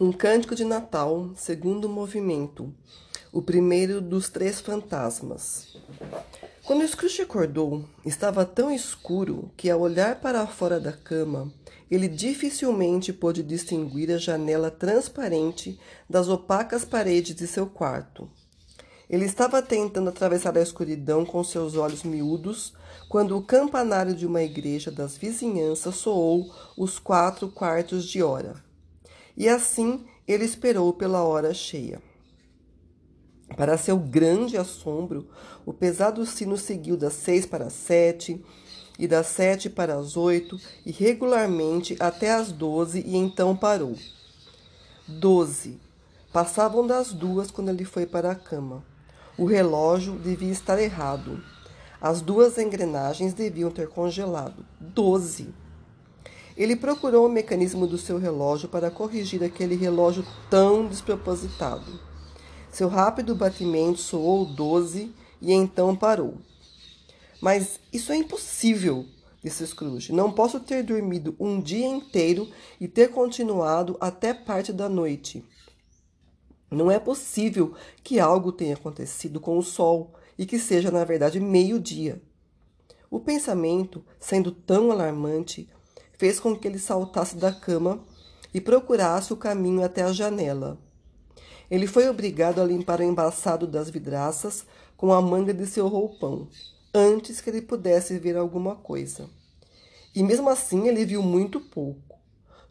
Um Cântico de Natal, segundo movimento, o primeiro dos três fantasmas. Quando Scrooge acordou, estava tão escuro que, ao olhar para fora da cama, ele dificilmente pôde distinguir a janela transparente das opacas paredes de seu quarto. Ele estava tentando atravessar a escuridão com seus olhos miúdos quando o campanário de uma igreja das vizinhanças soou os quatro quartos de hora. E assim ele esperou pela hora cheia. Para seu grande assombro, o pesado sino seguiu das seis para as sete, e das sete para as oito, e regularmente até as doze, e então parou. Doze. Passavam das duas quando ele foi para a cama. O relógio devia estar errado. As duas engrenagens deviam ter congelado. Doze. Ele procurou o mecanismo do seu relógio para corrigir aquele relógio tão despropositado. Seu rápido batimento soou doze e então parou. Mas isso é impossível, disse Scrooge. Não posso ter dormido um dia inteiro e ter continuado até parte da noite. Não é possível que algo tenha acontecido com o sol e que seja, na verdade, meio-dia. O pensamento, sendo tão alarmante, fez com que ele saltasse da cama e procurasse o caminho até a janela. Ele foi obrigado a limpar o embaçado das vidraças com a manga de seu roupão, antes que ele pudesse ver alguma coisa. E mesmo assim ele viu muito pouco.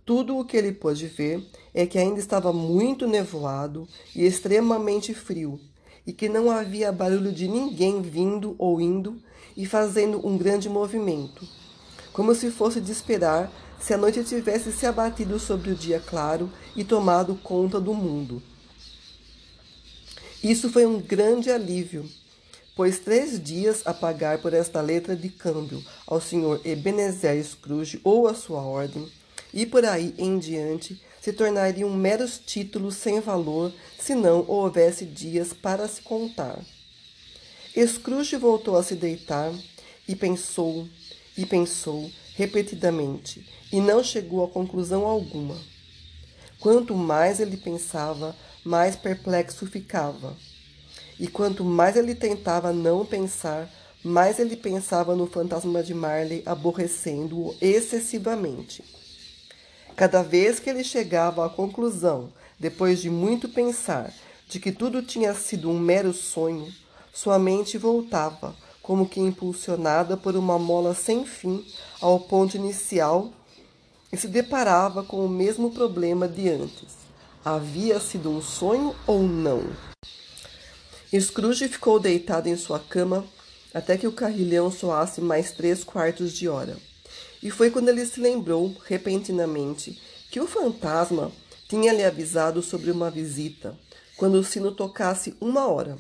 Tudo o que ele pôde ver é que ainda estava muito nevoado e extremamente frio, e que não havia barulho de ninguém vindo ou indo e fazendo um grande movimento, como se fosse de esperar se a noite tivesse se abatido sobre o dia claro e tomado conta do mundo. Isso foi um grande alívio, pois três dias a pagar por esta letra de câmbio ao senhor Ebenezer Scrooge ou à sua ordem, e por aí em diante, se tornariam meros títulos sem valor se não houvesse dias para se contar. Scrooge voltou a se deitar e pensou e pensou repetidamente e não chegou a conclusão alguma. Quanto mais ele pensava, mais perplexo ficava. E quanto mais ele tentava não pensar, mais ele pensava no fantasma de Marley, aborrecendo-o excessivamente. Cada vez que ele chegava à conclusão, depois de muito pensar, de que tudo tinha sido um mero sonho, sua mente voltava, como que impulsionada por uma mola sem fim ao ponto inicial e se deparava com o mesmo problema de antes. Havia sido um sonho ou não? Scrooge ficou deitado em sua cama até que o carrilhão soasse mais três quartos de hora. E foi quando ele se lembrou, repentinamente, que o fantasma tinha lhe avisado sobre uma visita, quando o sino tocasse uma hora.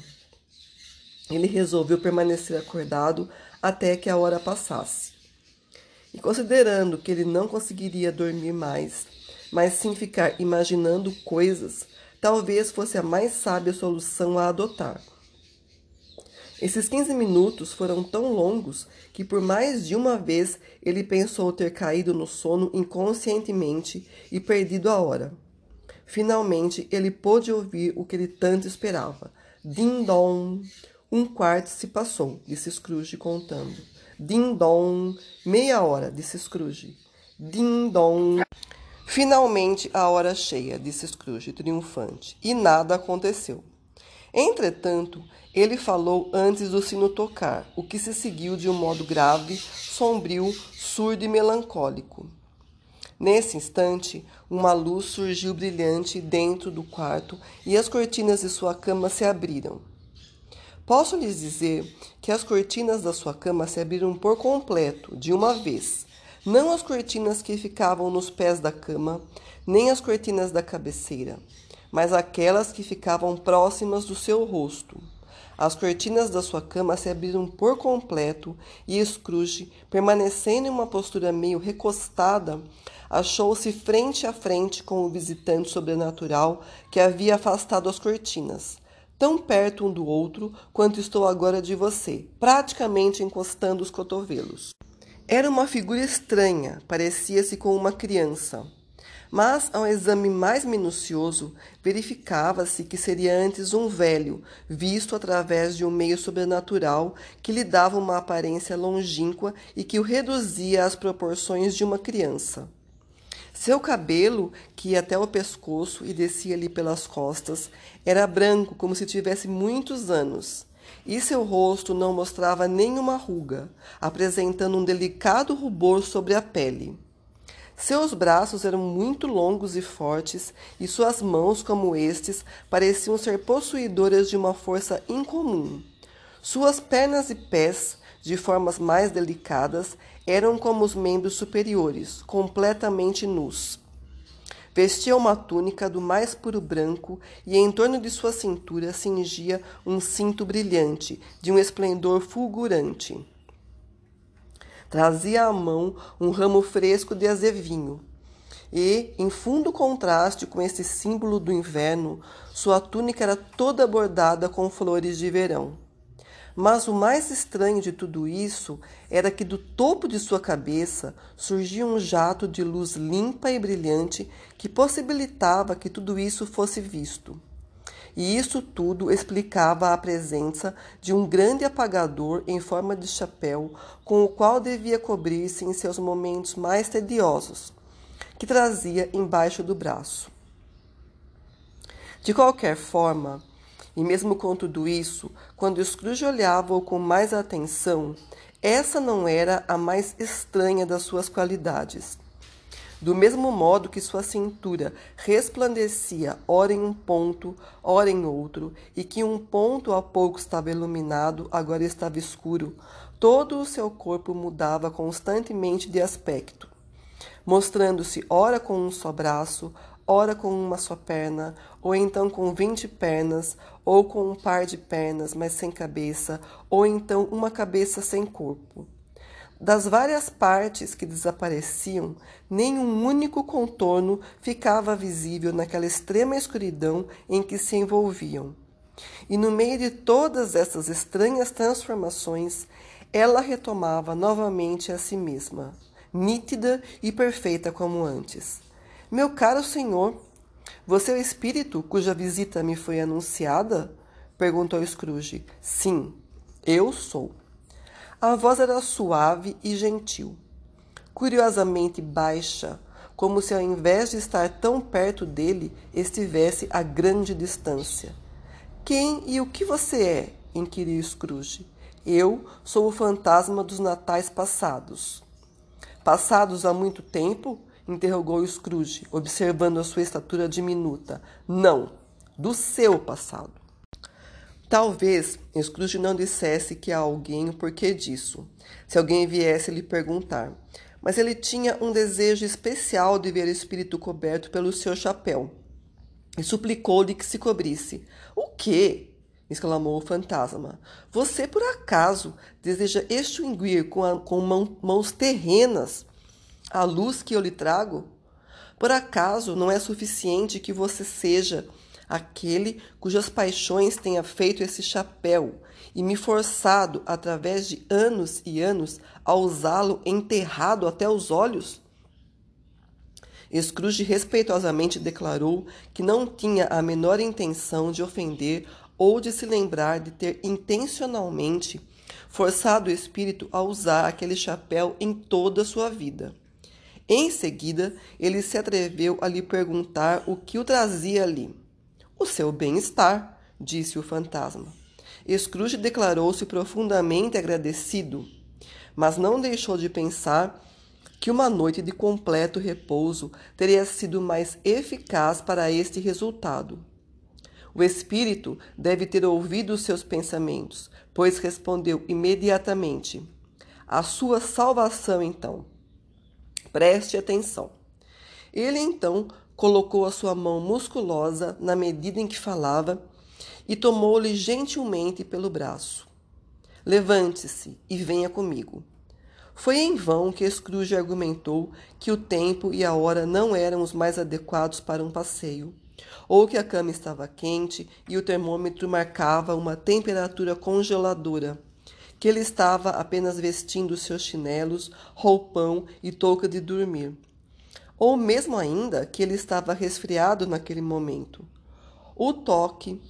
Ele resolveu permanecer acordado até que a hora passasse. E considerando que ele não conseguiria dormir mais, mas sim ficar imaginando coisas, talvez fosse a mais sábia solução a adotar. Esses 15 minutos foram tão longos que por mais de uma vez ele pensou ter caído no sono inconscientemente e perdido a hora. Finalmente ele pôde ouvir o que ele tanto esperava. Din-dom! Um quarto se passou, disse Scrooge contando. Din-dom! Meia hora, disse Scrooge. Din-dom! Finalmente a hora cheia, disse Scrooge, triunfante. E nada aconteceu. Entretanto, ele falou antes do sino tocar, o que se seguiu de um modo grave, sombrio, surdo e melancólico. Nesse instante, uma luz surgiu brilhante dentro do quarto e as cortinas de sua cama se abriram. Posso lhes dizer que as cortinas da sua cama se abriram por completo, de uma vez. Não as cortinas que ficavam nos pés da cama, nem as cortinas da cabeceira, mas aquelas que ficavam próximas do seu rosto. As cortinas da sua cama se abriram por completo e Scrooge, permanecendo em uma postura meio recostada, achou-se frente a frente com o visitante sobrenatural que havia afastado as cortinas tão perto um do outro quanto estou agora de você, praticamente encostando os cotovelos. Era uma figura estranha, parecia-se com uma criança. Mas, ao exame mais minucioso, verificava-se que seria antes um velho, visto através de um meio sobrenatural que lhe dava uma aparência longínqua e que o reduzia às proporções de uma criança. Seu cabelo, que ia até o pescoço e descia-lhe pelas costas, era branco como se tivesse muitos anos, e seu rosto não mostrava nenhuma ruga, apresentando um delicado rubor sobre a pele. Seus braços eram muito longos e fortes, e suas mãos, como estes, pareciam ser possuidoras de uma força incomum. Suas pernas e pés, de formas mais delicadas, eram como os membros superiores, completamente nus. Vestia uma túnica do mais puro branco e em torno de sua cintura cingia um cinto brilhante, de um esplendor fulgurante. Trazia à mão um ramo fresco de azevinho. E, em fundo contraste com esse símbolo do inverno, sua túnica era toda bordada com flores de verão. Mas o mais estranho de tudo isso era que do topo de sua cabeça surgia um jato de luz limpa e brilhante que possibilitava que tudo isso fosse visto. E isso tudo explicava a presença de um grande apagador em forma de chapéu, com o qual devia cobrir-se em seus momentos mais tediosos, que trazia embaixo do braço. De qualquer forma, e mesmo com tudo isso, quando Scrooge olhava-o com mais atenção, essa não era a mais estranha das suas qualidades. Do mesmo modo que sua cintura resplandecia ora em um ponto, ora em outro, e que um ponto há pouco estava iluminado, agora estava escuro, todo o seu corpo mudava constantemente de aspecto, mostrando-se ora com um só braço, ora com uma só perna, ou então com vinte pernas, ou com um par de pernas, mas sem cabeça, ou então uma cabeça sem corpo. Das várias partes que desapareciam, nenhum único contorno ficava visível naquela extrema escuridão em que se envolviam. E no meio de todas essas estranhas transformações, ela retomava novamente a si mesma, nítida e perfeita como antes. Meu caro senhor, você é o espírito cuja visita me foi anunciada? perguntou Scrooge. Sim, eu sou. A voz era suave e gentil, curiosamente baixa, como se ao invés de estar tão perto dele, estivesse a grande distância. Quem e o que você é? inquiriu Scrooge. Eu sou o fantasma dos natais passados. Passados há muito tempo? Interrogou Scrooge, observando a sua estatura diminuta. Não, do seu passado. Talvez Scrooge não dissesse que a alguém o porquê disso, se alguém viesse lhe perguntar. Mas ele tinha um desejo especial de ver o espírito coberto pelo seu chapéu e suplicou-lhe que se cobrisse. O quê? exclamou o fantasma. Você, por acaso, deseja extinguir com, a, com mão, mãos terrenas a luz que eu lhe trago? Por acaso não é suficiente que você seja aquele cujas paixões tenha feito esse chapéu e me forçado, através de anos e anos, a usá-lo enterrado até os olhos? Scrooge respeitosamente declarou que não tinha a menor intenção de ofender ou de se lembrar de ter intencionalmente forçado o espírito a usar aquele chapéu em toda a sua vida. Em seguida, ele se atreveu a lhe perguntar o que o trazia ali. O seu bem-estar, disse o fantasma. Scrooge declarou-se profundamente agradecido, mas não deixou de pensar que uma noite de completo repouso teria sido mais eficaz para este resultado. O espírito deve ter ouvido os seus pensamentos, pois respondeu imediatamente: A sua salvação, então. Preste atenção. Ele então colocou a sua mão musculosa na medida em que falava e tomou-lhe gentilmente pelo braço. Levante-se e venha comigo. Foi em vão que Scrooge argumentou que o tempo e a hora não eram os mais adequados para um passeio, ou que a cama estava quente e o termômetro marcava uma temperatura congeladora, que ele estava apenas vestindo seus chinelos, roupão e touca de dormir ou mesmo ainda que ele estava resfriado naquele momento. O toque,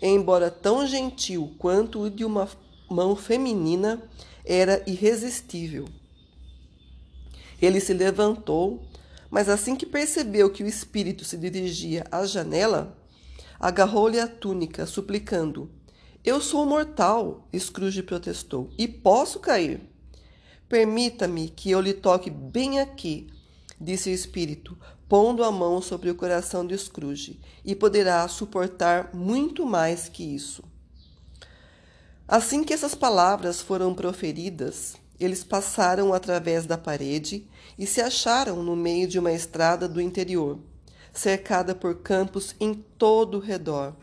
embora tão gentil quanto o de uma mão feminina, era irresistível. Ele se levantou, mas assim que percebeu que o espírito se dirigia à janela, agarrou-lhe a túnica, suplicando: Eu sou mortal, Scrooge protestou, e posso cair. Permita-me que eu lhe toque bem aqui, disse o espírito, pondo a mão sobre o coração de Scrooge, e poderá suportar muito mais que isso. Assim que essas palavras foram proferidas, eles passaram através da parede e se acharam no meio de uma estrada do interior, cercada por campos em todo o redor.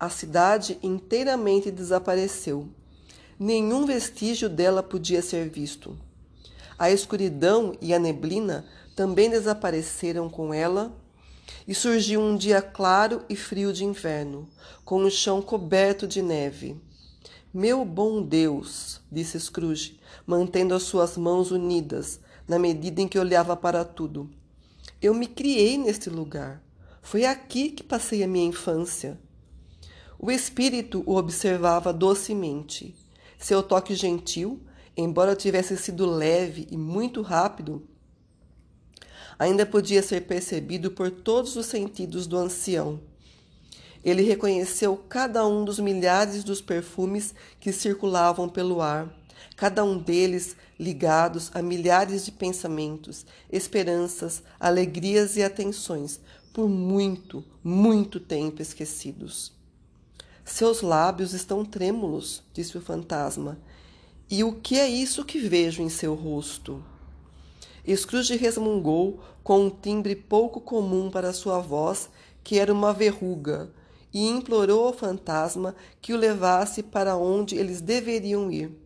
A cidade inteiramente desapareceu. Nenhum vestígio dela podia ser visto. A escuridão e a neblina também desapareceram com ela, e surgiu um dia claro e frio de inverno, com o chão coberto de neve. Meu bom Deus, disse Scrooge, mantendo as suas mãos unidas, na medida em que olhava para tudo. Eu me criei neste lugar. Foi aqui que passei a minha infância. O espírito o observava docemente. Seu toque gentil, embora tivesse sido leve e muito rápido, ainda podia ser percebido por todos os sentidos do ancião. Ele reconheceu cada um dos milhares dos perfumes que circulavam pelo ar, cada um deles ligados a milhares de pensamentos, esperanças, alegrias e atenções, por muito, muito tempo esquecidos. Seus lábios estão trêmulos, disse o fantasma. E o que é isso que vejo em seu rosto? Scrooge resmungou com um timbre pouco comum para sua voz, que era uma verruga, e implorou ao fantasma que o levasse para onde eles deveriam ir.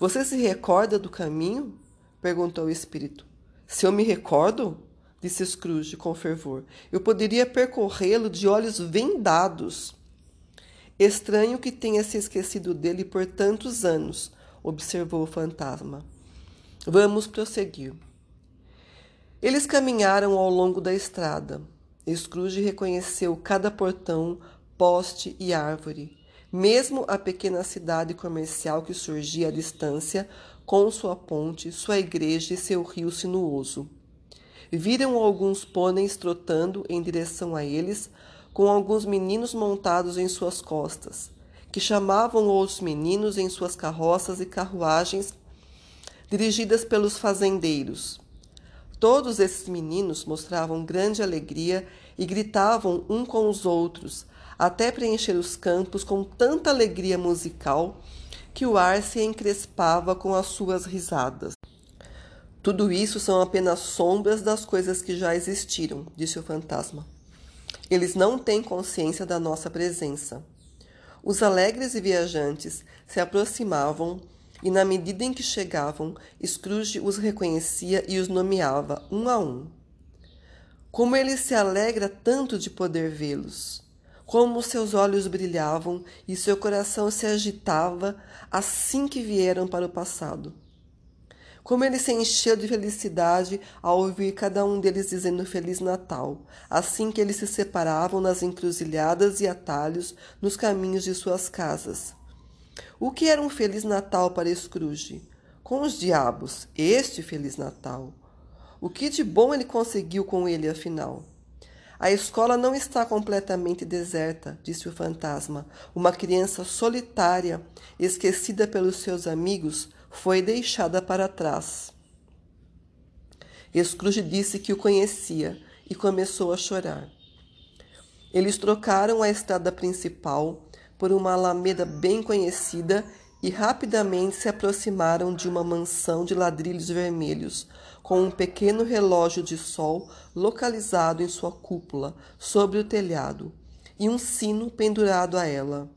Você se recorda do caminho? perguntou o espírito. Se eu me recordo, disse Scrooge com fervor, eu poderia percorrê-lo de olhos vendados. Estranho que tenha se esquecido dele por tantos anos, observou o fantasma. Vamos prosseguir. Eles caminharam ao longo da estrada. Scrooge reconheceu cada portão, poste e árvore, mesmo a pequena cidade comercial que surgia à distância, com sua ponte, sua igreja e seu rio sinuoso. Viram alguns pôneis trotando em direção a eles, com alguns meninos montados em suas costas, que chamavam outros meninos em suas carroças e carruagens dirigidas pelos fazendeiros. Todos esses meninos mostravam grande alegria e gritavam um com os outros, até preencher os campos com tanta alegria musical que o ar se encrespava com as suas risadas. Tudo isso são apenas sombras das coisas que já existiram, disse o fantasma. Eles não têm consciência da nossa presença. Os alegres e viajantes se aproximavam e na medida em que chegavam, Scrooge os reconhecia e os nomeava um a um. Como ele se alegra tanto de poder vê-los! Como seus olhos brilhavam e seu coração se agitava assim que vieram para o passado! Como ele se encheu de felicidade ao ouvir cada um deles dizendo Feliz Natal, assim que eles se separavam nas encruzilhadas e atalhos nos caminhos de suas casas. O que era um Feliz Natal para Scrooge? Com os diabos, este Feliz Natal. O que de bom ele conseguiu com ele, afinal? A escola não está completamente deserta, disse o fantasma. Uma criança solitária, esquecida pelos seus amigos, foi deixada para trás. Scrooge disse que o conhecia e começou a chorar. Eles trocaram a estrada principal por uma alameda bem conhecida e rapidamente se aproximaram de uma mansão de ladrilhos vermelhos, com um pequeno relógio de sol localizado em sua cúpula, sobre o telhado, e um sino pendurado a ela.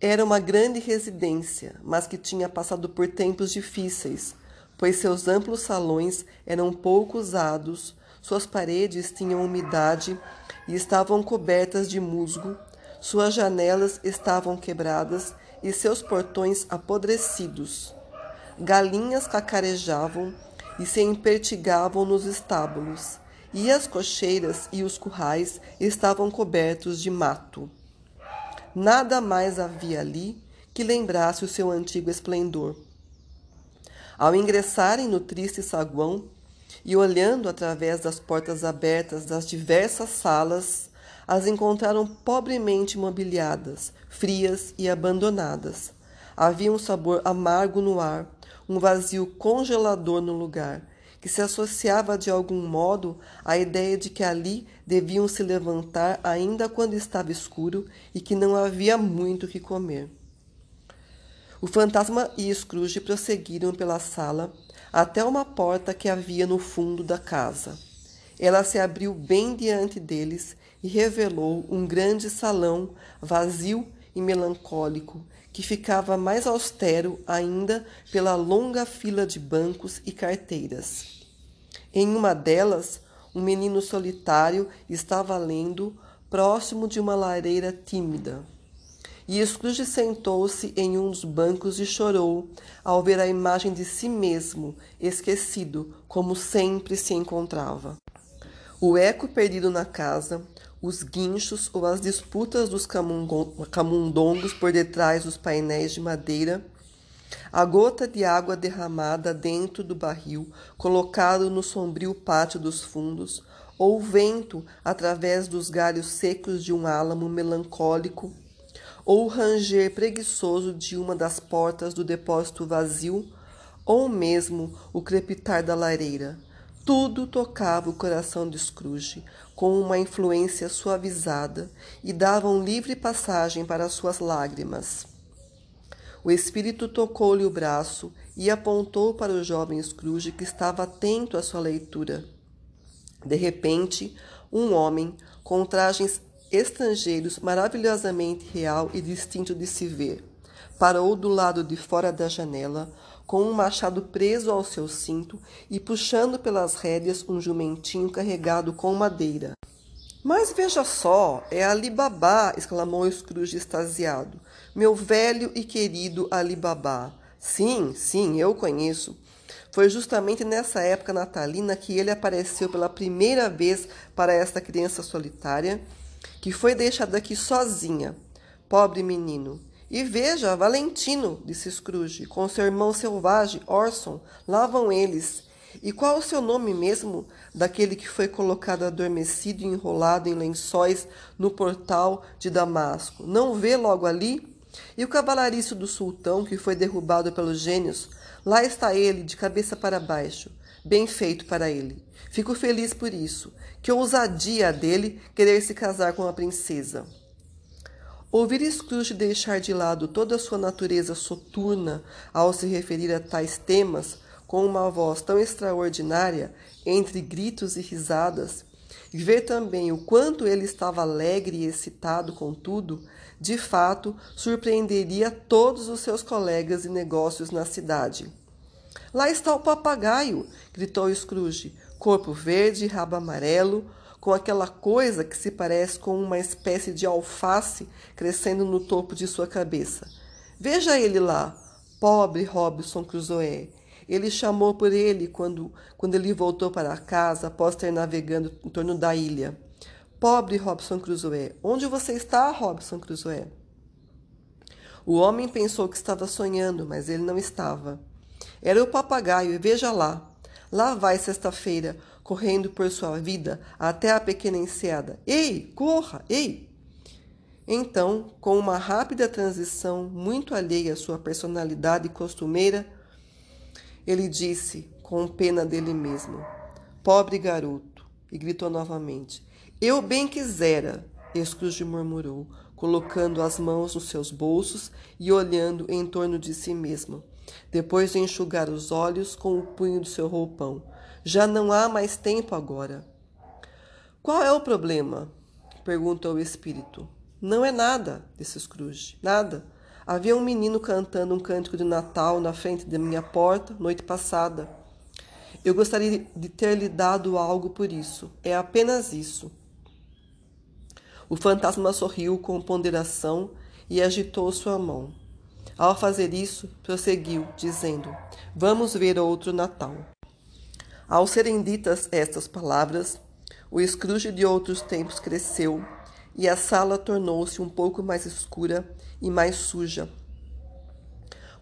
Era uma grande residência, mas que tinha passado por tempos difíceis, pois seus amplos salões eram pouco usados, suas paredes tinham umidade e estavam cobertas de musgo suas janelas estavam quebradas e seus portões apodrecidos. Galinhas cacarejavam e se empertigavam nos estábulos, e as cocheiras e os currais estavam cobertos de mato. Nada mais havia ali que lembrasse o seu antigo esplendor. Ao ingressarem no triste saguão e olhando através das portas abertas das diversas salas, as encontraram pobremente mobiliadas, frias e abandonadas. Havia um sabor amargo no ar, um vazio congelador no lugar, que se associava de algum modo à ideia de que ali deviam se levantar ainda quando estava escuro e que não havia muito que comer. O fantasma e Scrooge prosseguiram pela sala até uma porta que havia no fundo da casa. Ela se abriu bem diante deles e revelou um grande salão vazio e melancólico, que ficava mais austero ainda pela longa fila de bancos e carteiras. Em uma delas, um menino solitário estava lendo próximo de uma lareira tímida. E Scrooge sentou-se em um dos bancos e chorou ao ver a imagem de si mesmo, esquecido, como sempre se encontrava. O eco perdido na casa, os guinchos ou as disputas dos camundongos por detrás dos painéis de madeira, a gota de água derramada dentro do barril colocado no sombrio pátio dos fundos, ou o vento através dos galhos secos de um álamo melancólico, ou o ranger preguiçoso de uma das portas do depósito vazio, ou mesmo o crepitar da lareira. Tudo tocava o coração de Scrooge com uma influência suavizada e davam livre passagem para suas lágrimas. O espírito tocou-lhe o braço e apontou para o jovem Scrooge que estava atento à sua leitura. De repente, um homem com trajes estrangeiros maravilhosamente real e distinto de se ver parou do lado de fora da janela, com um machado preso ao seu cinto e puxando pelas rédeas um jumentinho carregado com madeira. Mas veja só, é Ali Babá! exclamou Scrooge extasiado. Meu velho e querido Ali Babá. Sim, sim, eu conheço. Foi justamente nessa época natalina que ele apareceu pela primeira vez para esta criança solitária, que foi deixada aqui sozinha. Pobre menino. E veja, Valentino, disse Scrooge, com seu irmão selvagem, Orson, lá vão eles. E qual o seu nome mesmo, daquele que foi colocado adormecido e enrolado em lençóis no portal de Damasco? Não vê logo ali? E o cavalariço do sultão, que foi derrubado pelos gênios? Lá está ele, de cabeça para baixo. Bem feito para ele. Fico feliz por isso. Que ousadia dele querer se casar com a princesa. Ouvir Scrooge deixar de lado toda a sua natureza soturna ao se referir a tais temas, com uma voz tão extraordinária, entre gritos e risadas, e ver também o quanto ele estava alegre e excitado com tudo, de fato surpreenderia todos os seus colegas e negócios na cidade. Lá está o papagaio! gritou Scrooge, corpo verde, rabo amarelo, com aquela coisa que se parece com uma espécie de alface crescendo no topo de sua cabeça. Veja ele lá, pobre Robinson Crusoe. Ele chamou por ele quando, quando ele voltou para casa após ter navegando em torno da ilha. Pobre Robson Crusoe, onde você está, Robson Crusoe? O homem pensou que estava sonhando, mas ele não estava. Era o papagaio, e veja lá. Lá vai sexta-feira, correndo por sua vida até a pequena enseada. Ei, corra, ei! Então, com uma rápida transição muito alheia à sua personalidade costumeira, ele disse, com pena dele mesmo: Pobre garoto! E gritou novamente: Eu bem quisera! Scrooge murmurou, colocando as mãos nos seus bolsos e olhando em torno de si mesmo, depois de enxugar os olhos com o punho do seu roupão. Já não há mais tempo agora. Qual é o problema? perguntou o espírito. Não é nada, disse Scrooge. Nada. Havia um menino cantando um cântico de Natal na frente da minha porta noite passada. Eu gostaria de ter lhe dado algo por isso. É apenas isso. O fantasma sorriu com ponderação e agitou sua mão. Ao fazer isso, prosseguiu, dizendo: Vamos ver outro Natal. Ao serem ditas estas palavras, o Scrooge de outros tempos cresceu e a sala tornou-se um pouco mais escura e mais suja.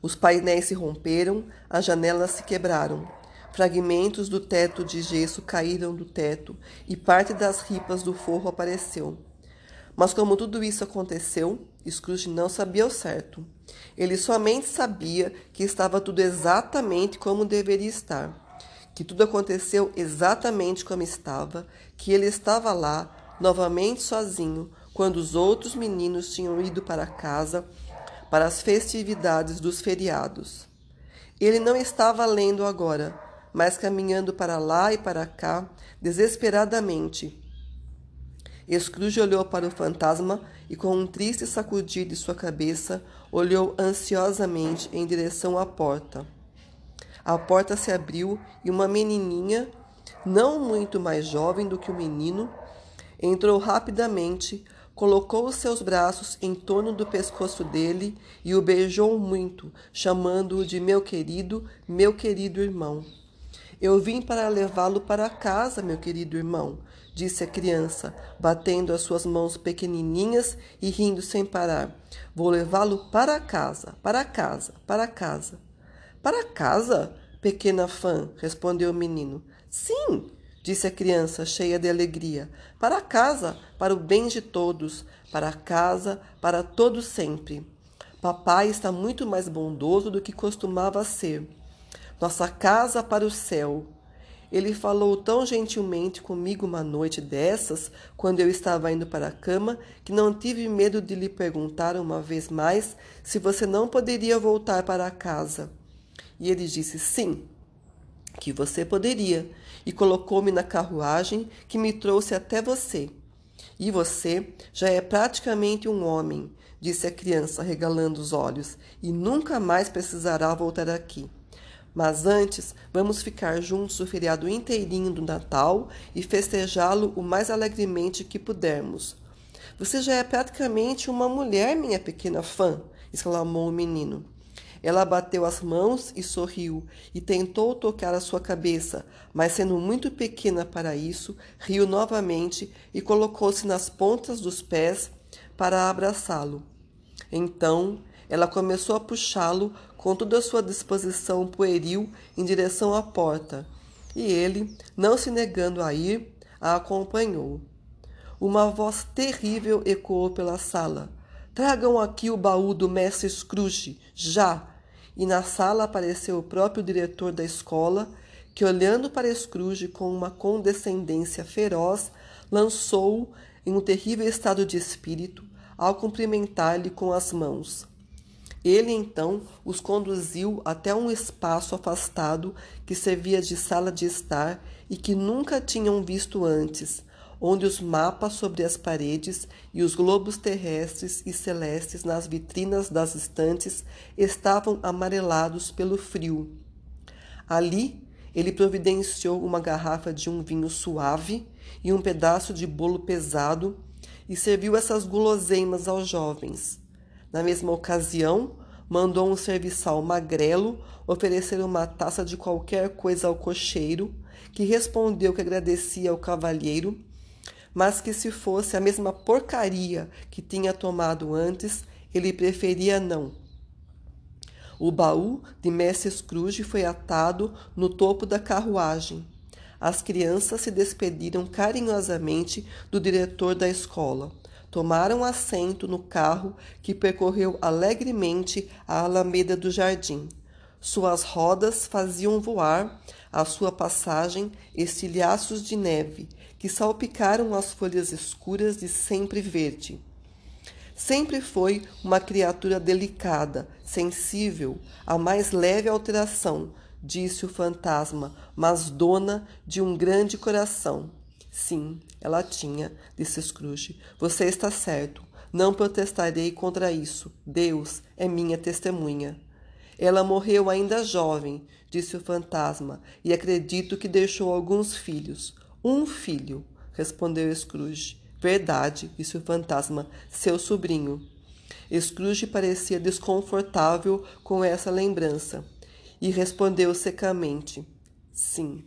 Os painéis se romperam, as janelas se quebraram. Fragmentos do teto de gesso caíram do teto e parte das ripas do forro apareceu. Mas como tudo isso aconteceu, Scrooge não sabia ao certo. Ele somente sabia que estava tudo exatamente como deveria estar. Que tudo aconteceu exatamente como estava, que ele estava lá, novamente sozinho, quando os outros meninos tinham ido para casa para as festividades dos feriados. Ele não estava lendo agora, mas caminhando para lá e para cá, desesperadamente. Scrooge olhou para o fantasma e, com um triste sacudir de sua cabeça, olhou ansiosamente em direção à porta. A porta se abriu e uma menininha, não muito mais jovem do que o menino, entrou rapidamente, colocou os seus braços em torno do pescoço dele e o beijou muito, chamando-o de meu querido, meu querido irmão. Eu vim para levá-lo para casa, meu querido irmão, disse a criança, batendo as suas mãos pequenininhas e rindo sem parar. Vou levá-lo para casa, para casa, para casa. Para casa? Pequena fã, respondeu o menino. Sim, disse a criança, cheia de alegria. Para casa, para o bem de todos, para casa, para todos sempre. Papai está muito mais bondoso do que costumava ser nossa casa para o céu. Ele falou tão gentilmente comigo uma noite dessas, quando eu estava indo para a cama, que não tive medo de lhe perguntar uma vez mais se você não poderia voltar para casa. E ele disse sim, que você poderia, e colocou-me na carruagem que me trouxe até você. E você já é praticamente um homem, disse a criança, regalando os olhos, e nunca mais precisará voltar aqui. Mas antes, vamos ficar juntos o feriado inteirinho do Natal e festejá-lo o mais alegremente que pudermos. Você já é praticamente uma mulher, minha pequena fã, exclamou o menino. Ela bateu as mãos e sorriu, e tentou tocar a sua cabeça, mas sendo muito pequena para isso, riu novamente e colocou-se nas pontas dos pés para abraçá-lo. Então ela começou a puxá-lo com toda a sua disposição pueril em direção à porta, e ele, não se negando a ir, a acompanhou. Uma voz terrível ecoou pela sala. Tragam aqui o baú do mestre Scrooge, já! E na sala apareceu o próprio diretor da escola, que, olhando para Scrooge com uma condescendência feroz, lançou-o em um terrível estado de espírito ao cumprimentar-lhe com as mãos. Ele então os conduziu até um espaço afastado que servia de sala de estar e que nunca tinham visto antes, onde os mapas sobre as paredes e os globos terrestres e celestes nas vitrinas das estantes estavam amarelados pelo frio. Ali ele providenciou uma garrafa de um vinho suave e um pedaço de bolo pesado e serviu essas guloseimas aos jovens. Na mesma ocasião, mandou um serviçal magrelo oferecer uma taça de qualquer coisa ao cocheiro, que respondeu que agradecia ao cavalheiro, mas que se fosse a mesma porcaria que tinha tomado antes, ele preferia não. O baú de Mestre Scrooge foi atado no topo da carruagem. As crianças se despediram carinhosamente do diretor da escola tomaram assento no carro que percorreu alegremente a alameda do jardim. Suas rodas faziam voar à sua passagem estilhaços de neve que salpicaram as folhas escuras de sempre verde. Sempre foi uma criatura delicada, sensível à mais leve alteração, disse o fantasma, mas dona de um grande coração. Sim, ela tinha, disse Scrooge. Você está certo. Não protestarei contra isso. Deus é minha testemunha. Ela morreu ainda jovem, disse o fantasma, e acredito que deixou alguns filhos. Um filho, respondeu Scrooge. Verdade, disse o fantasma, seu sobrinho. Scrooge parecia desconfortável com essa lembrança e respondeu secamente: Sim.